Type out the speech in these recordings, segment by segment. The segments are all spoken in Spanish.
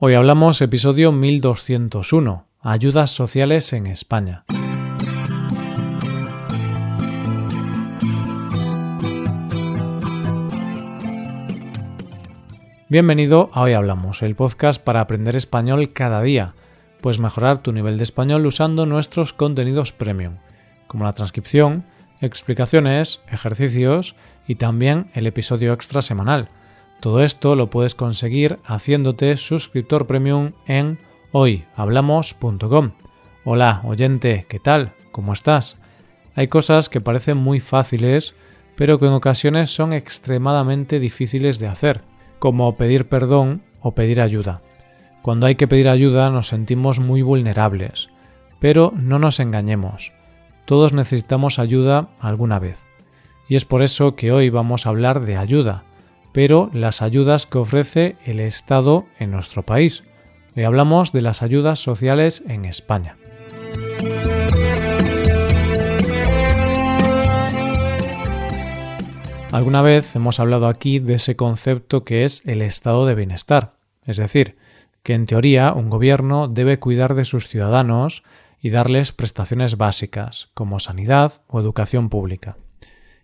Hoy hablamos episodio 1201, Ayudas sociales en España. Bienvenido a Hoy Hablamos, el podcast para aprender español cada día. Puedes mejorar tu nivel de español usando nuestros contenidos premium, como la transcripción, explicaciones, ejercicios y también el episodio extra semanal todo esto lo puedes conseguir haciéndote suscriptor premium en hoyhablamos.com. Hola, oyente, ¿qué tal? ¿Cómo estás? Hay cosas que parecen muy fáciles, pero que en ocasiones son extremadamente difíciles de hacer, como pedir perdón o pedir ayuda. Cuando hay que pedir ayuda nos sentimos muy vulnerables, pero no nos engañemos. Todos necesitamos ayuda alguna vez. Y es por eso que hoy vamos a hablar de ayuda, pero las ayudas que ofrece el Estado en nuestro país. Hoy hablamos de las ayudas sociales en España. Alguna vez hemos hablado aquí de ese concepto que es el estado de bienestar, es decir, que en teoría un gobierno debe cuidar de sus ciudadanos y darles prestaciones básicas, como sanidad o educación pública.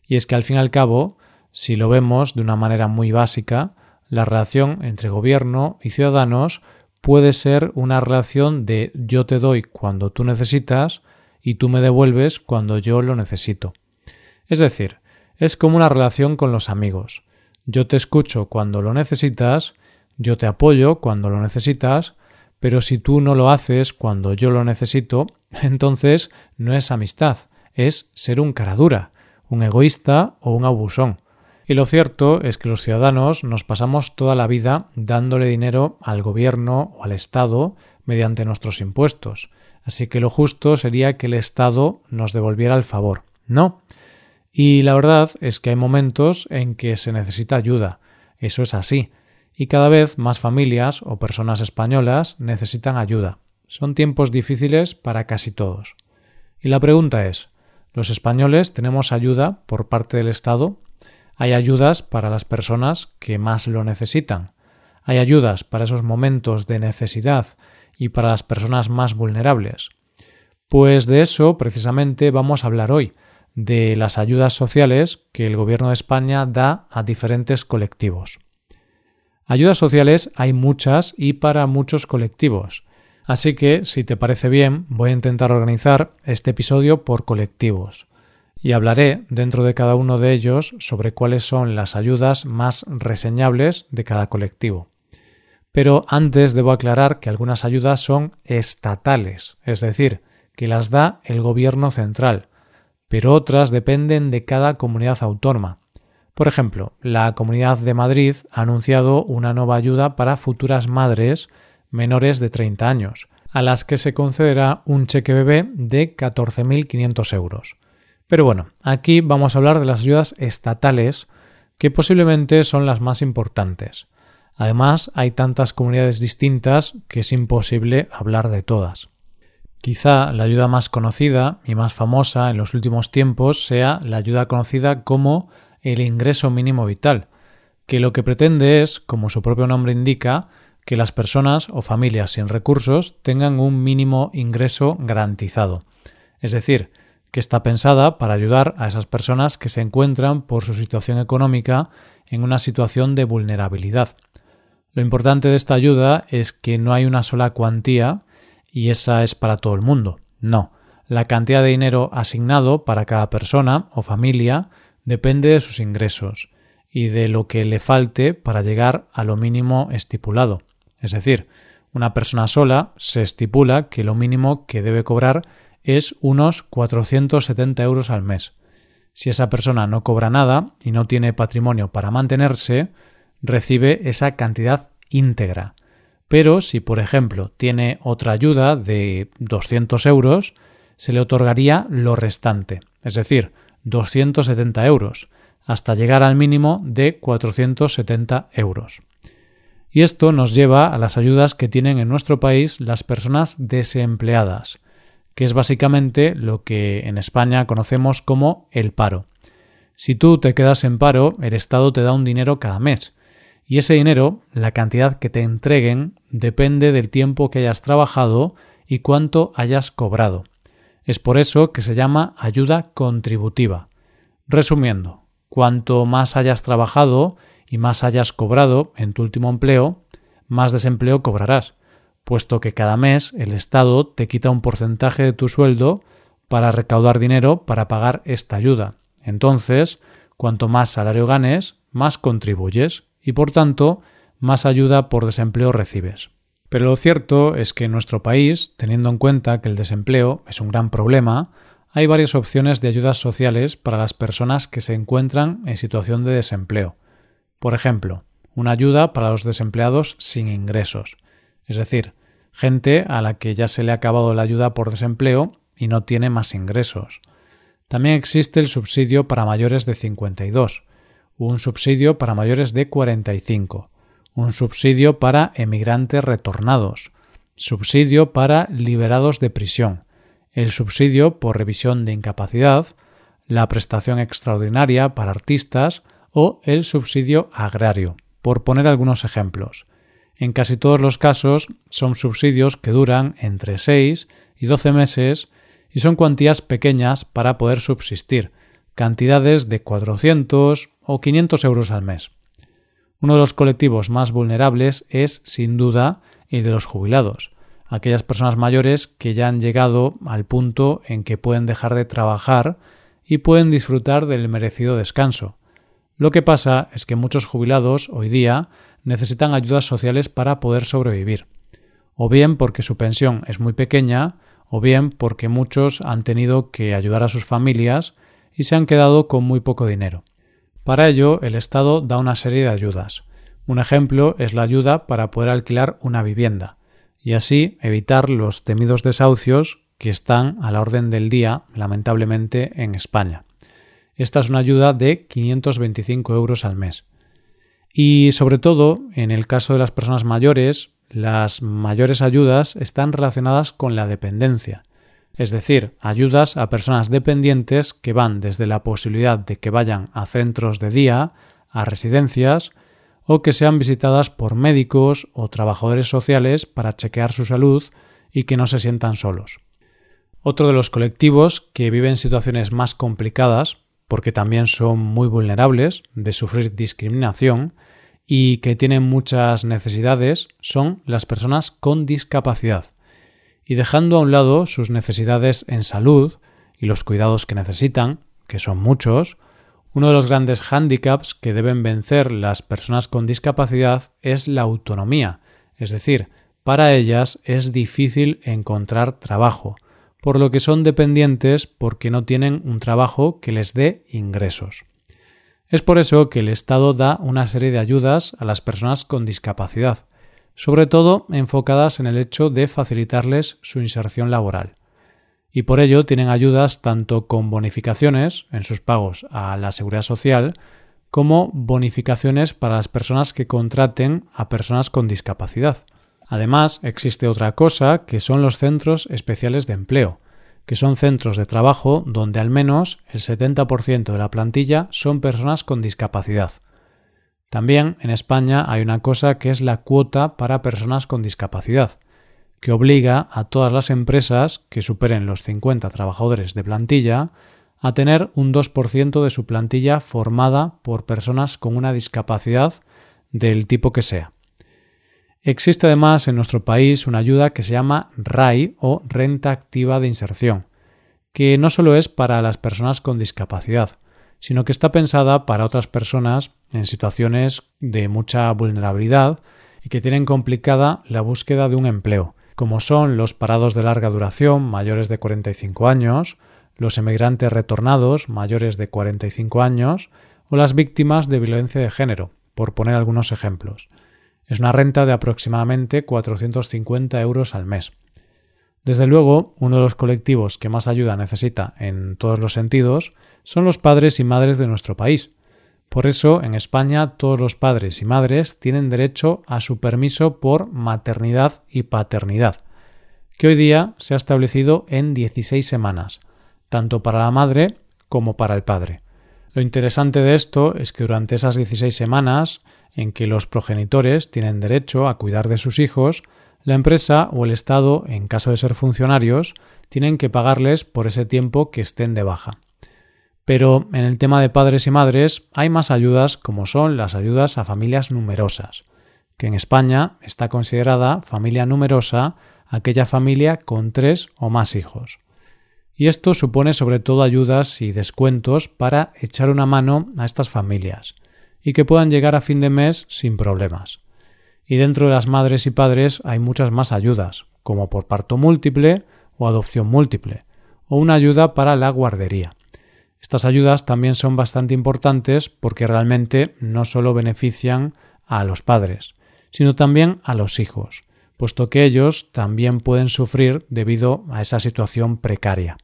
Y es que al fin y al cabo, si lo vemos de una manera muy básica, la relación entre gobierno y ciudadanos puede ser una relación de yo te doy cuando tú necesitas y tú me devuelves cuando yo lo necesito. Es decir, es como una relación con los amigos. Yo te escucho cuando lo necesitas, yo te apoyo cuando lo necesitas, pero si tú no lo haces cuando yo lo necesito, entonces no es amistad, es ser un caradura, un egoísta o un abusón. Y lo cierto es que los ciudadanos nos pasamos toda la vida dándole dinero al gobierno o al Estado mediante nuestros impuestos. Así que lo justo sería que el Estado nos devolviera el favor. No. Y la verdad es que hay momentos en que se necesita ayuda. Eso es así. Y cada vez más familias o personas españolas necesitan ayuda. Son tiempos difíciles para casi todos. Y la pregunta es, ¿los españoles tenemos ayuda por parte del Estado? Hay ayudas para las personas que más lo necesitan. Hay ayudas para esos momentos de necesidad y para las personas más vulnerables. Pues de eso precisamente vamos a hablar hoy, de las ayudas sociales que el Gobierno de España da a diferentes colectivos. Ayudas sociales hay muchas y para muchos colectivos. Así que, si te parece bien, voy a intentar organizar este episodio por colectivos y hablaré dentro de cada uno de ellos sobre cuáles son las ayudas más reseñables de cada colectivo. Pero antes debo aclarar que algunas ayudas son estatales, es decir, que las da el gobierno central, pero otras dependen de cada comunidad autónoma. Por ejemplo, la Comunidad de Madrid ha anunciado una nueva ayuda para futuras madres menores de 30 años, a las que se concederá un cheque bebé de 14.500 euros. Pero bueno, aquí vamos a hablar de las ayudas estatales, que posiblemente son las más importantes. Además, hay tantas comunidades distintas que es imposible hablar de todas. Quizá la ayuda más conocida y más famosa en los últimos tiempos sea la ayuda conocida como el ingreso mínimo vital, que lo que pretende es, como su propio nombre indica, que las personas o familias sin recursos tengan un mínimo ingreso garantizado. Es decir, que está pensada para ayudar a esas personas que se encuentran por su situación económica en una situación de vulnerabilidad. Lo importante de esta ayuda es que no hay una sola cuantía y esa es para todo el mundo. No, la cantidad de dinero asignado para cada persona o familia depende de sus ingresos y de lo que le falte para llegar a lo mínimo estipulado. Es decir, una persona sola se estipula que lo mínimo que debe cobrar es unos 470 euros al mes. Si esa persona no cobra nada y no tiene patrimonio para mantenerse, recibe esa cantidad íntegra. Pero si, por ejemplo, tiene otra ayuda de 200 euros, se le otorgaría lo restante, es decir, 270 euros, hasta llegar al mínimo de 470 euros. Y esto nos lleva a las ayudas que tienen en nuestro país las personas desempleadas, que es básicamente lo que en España conocemos como el paro. Si tú te quedas en paro, el Estado te da un dinero cada mes, Y ese dinero, la cantidad que te entreguen, depende del tiempo que hayas trabajado y cuánto hayas cobrado. Es por eso que se llama ayuda contributiva. Resumiendo, cuanto más hayas trabajado y más hayas cobrado en tu último empleo, más desempleo cobrarás, puesto que cada mes el Estado te quita un porcentaje de tu sueldo para recaudar dinero para pagar esta ayuda. Entonces, cuanto más salario ganes, más contribuyes y por tanto más ayuda por desempleo recibes. Pero lo cierto es que en nuestro país, teniendo en cuenta que el desempleo es un gran problema, hay varias opciones de ayudas sociales para las personas que se encuentran en situación de desempleo. Por ejemplo, una ayuda para los desempleados sin ingresos, es decir, gente a la que ya se le ha acabado la ayuda por desempleo y no tiene más ingresos. También existe el subsidio para mayores de 52, un subsidio para mayores de 45, un subsidio para emigrantes retornados, subsidio para liberados de prisión, el subsidio por revisión de incapacidad, la prestación extraordinaria para artistas o el subsidio agrario, por poner algunos ejemplos. En casi todos los casos son subsidios que duran entre 6 y 12 meses y son cuantías pequeñas para poder subsistir, cantidades de 400 o 500 euros al mes. Uno de los colectivos más vulnerables es, sin duda, el de los jubilados, aquellas personas mayores que ya han llegado al punto en que pueden dejar de trabajar y pueden disfrutar del merecido descanso. Lo que pasa es que muchos jubilados hoy día necesitan ayudas sociales para poder sobrevivir, o bien porque su pensión es muy pequeña, o bien porque muchos han tenido que ayudar a sus familias y se han quedado con muy poco dinero. Para ello, el Estado da una serie de ayudas. Un ejemplo es la ayuda para poder alquilar una vivienda, y así evitar los temidos desahucios que están a la orden del día, lamentablemente, en España. Esta es una ayuda de 525 euros al mes. Y sobre todo, en el caso de las personas mayores, las mayores ayudas están relacionadas con la dependencia, es decir, ayudas a personas dependientes que van desde la posibilidad de que vayan a centros de día, a residencias, o que sean visitadas por médicos o trabajadores sociales para chequear su salud y que no se sientan solos. Otro de los colectivos que viven situaciones más complicadas, porque también son muy vulnerables de sufrir discriminación, y que tienen muchas necesidades son las personas con discapacidad. Y dejando a un lado sus necesidades en salud y los cuidados que necesitan, que son muchos, uno de los grandes hándicaps que deben vencer las personas con discapacidad es la autonomía, es decir, para ellas es difícil encontrar trabajo, por lo que son dependientes porque no tienen un trabajo que les dé ingresos. Es por eso que el Estado da una serie de ayudas a las personas con discapacidad, sobre todo enfocadas en el hecho de facilitarles su inserción laboral. Y por ello tienen ayudas tanto con bonificaciones en sus pagos a la seguridad social, como bonificaciones para las personas que contraten a personas con discapacidad. Además, existe otra cosa que son los centros especiales de empleo, que son centros de trabajo donde al menos el 70% de la plantilla son personas con discapacidad. También en España hay una cosa que es la cuota para personas con discapacidad, que obliga a todas las empresas que superen los 50 trabajadores de plantilla a tener un 2% de su plantilla formada por personas con una discapacidad del tipo que sea. Existe además en nuestro país una ayuda que se llama RAI o Renta Activa de Inserción, que no solo es para las personas con discapacidad, sino que está pensada para otras personas en situaciones de mucha vulnerabilidad y que tienen complicada la búsqueda de un empleo, como son los parados de larga duración mayores de 45 años, los emigrantes retornados mayores de 45 años o las víctimas de violencia de género, por poner algunos ejemplos. Es una renta de aproximadamente 450 euros al mes. Desde luego, uno de los colectivos que más ayuda necesita en todos los sentidos son los padres y madres de nuestro país. Por eso, en España, todos los padres y madres tienen derecho a su permiso por maternidad y paternidad, que hoy día se ha establecido en 16 semanas, tanto para la madre como para el padre. Lo interesante de esto es que durante esas 16 semanas en que los progenitores tienen derecho a cuidar de sus hijos, la empresa o el Estado, en caso de ser funcionarios, tienen que pagarles por ese tiempo que estén de baja. Pero en el tema de padres y madres hay más ayudas como son las ayudas a familias numerosas, que en España está considerada familia numerosa aquella familia con tres o más hijos. Y esto supone sobre todo ayudas y descuentos para echar una mano a estas familias y que puedan llegar a fin de mes sin problemas. Y dentro de las madres y padres hay muchas más ayudas, como por parto múltiple o adopción múltiple, o una ayuda para la guardería. Estas ayudas también son bastante importantes porque realmente no solo benefician a los padres, sino también a los hijos, puesto que ellos también pueden sufrir debido a esa situación precaria.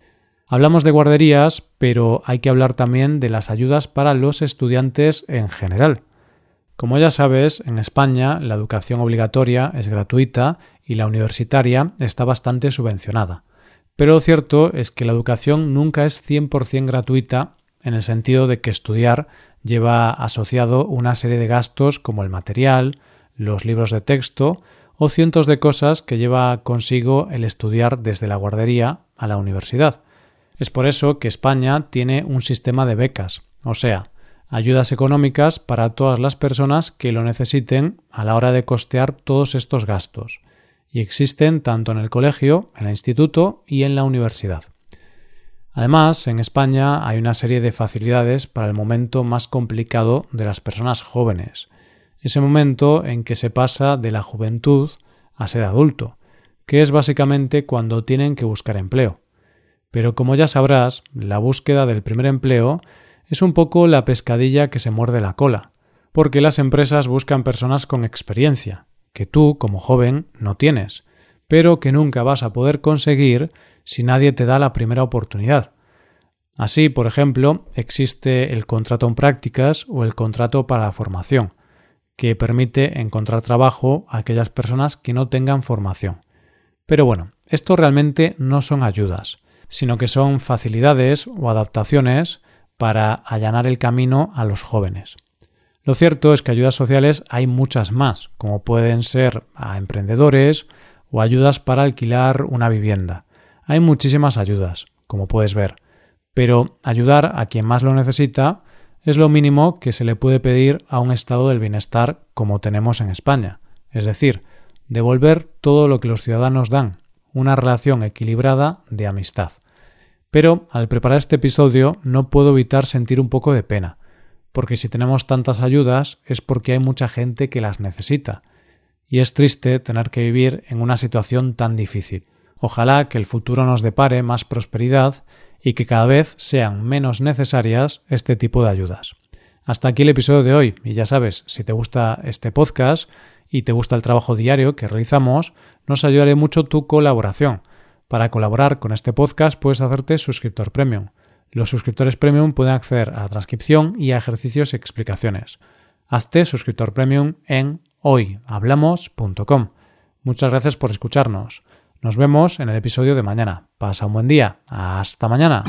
Hablamos de guarderías, pero hay que hablar también de las ayudas para los estudiantes en general. Como ya sabes, en España la educación obligatoria es gratuita y la universitaria está bastante subvencionada. Pero lo cierto es que la educación nunca es 100% gratuita en el sentido de que estudiar lleva asociado una serie de gastos como el material, los libros de texto o cientos de cosas que lleva consigo el estudiar desde la guardería a la universidad. Es por eso que España tiene un sistema de becas, o sea, ayudas económicas para todas las personas que lo necesiten a la hora de costear todos estos gastos y existen tanto en el colegio, en el instituto y en la universidad. Además, en España hay una serie de facilidades para el momento más complicado de las personas jóvenes, ese momento en que se pasa de la juventud a ser adulto, que es básicamente cuando tienen que buscar empleo. Pero como ya sabrás, la búsqueda del primer empleo es un poco la pescadilla que se muerde la cola, porque las empresas buscan personas con experiencia, que tú, como joven, no tienes, pero que nunca vas a poder conseguir si nadie te da la primera oportunidad. Así, por ejemplo, existe el contrato en prácticas o el contrato para la formación, que permite encontrar trabajo a aquellas personas que no tengan formación. Pero bueno, esto realmente no son ayudas, sino que son facilidades o adaptaciones para allanar el camino a los jóvenes. Lo cierto es que ayudas sociales hay muchas más, como pueden ser a emprendedores o ayudas para alquilar una vivienda. Hay muchísimas ayudas, como puedes ver, pero ayudar a quien más lo necesita es lo mínimo que se le puede pedir a un estado del bienestar como tenemos en España, es decir, devolver todo lo que los ciudadanos dan, una relación equilibrada de amistad. Pero al preparar este episodio no puedo evitar sentir un poco de pena, porque si tenemos tantas ayudas es porque hay mucha gente que las necesita. Y es triste tener que vivir en una situación tan difícil. Ojalá que el futuro nos depare más prosperidad y que cada vez sean menos necesarias este tipo de ayudas. Hasta aquí el episodio de hoy y ya sabes, si te gusta este podcast y te gusta el trabajo diario que realizamos, nos ayudaré mucho tu colaboración. Para colaborar con este podcast puedes hacerte suscriptor premium. Los suscriptores premium pueden acceder a la transcripción y a ejercicios y explicaciones. Hazte suscriptor premium en hoyhablamos.com. Muchas gracias por escucharnos. Nos vemos en el episodio de mañana. Pasa un buen día. Hasta mañana.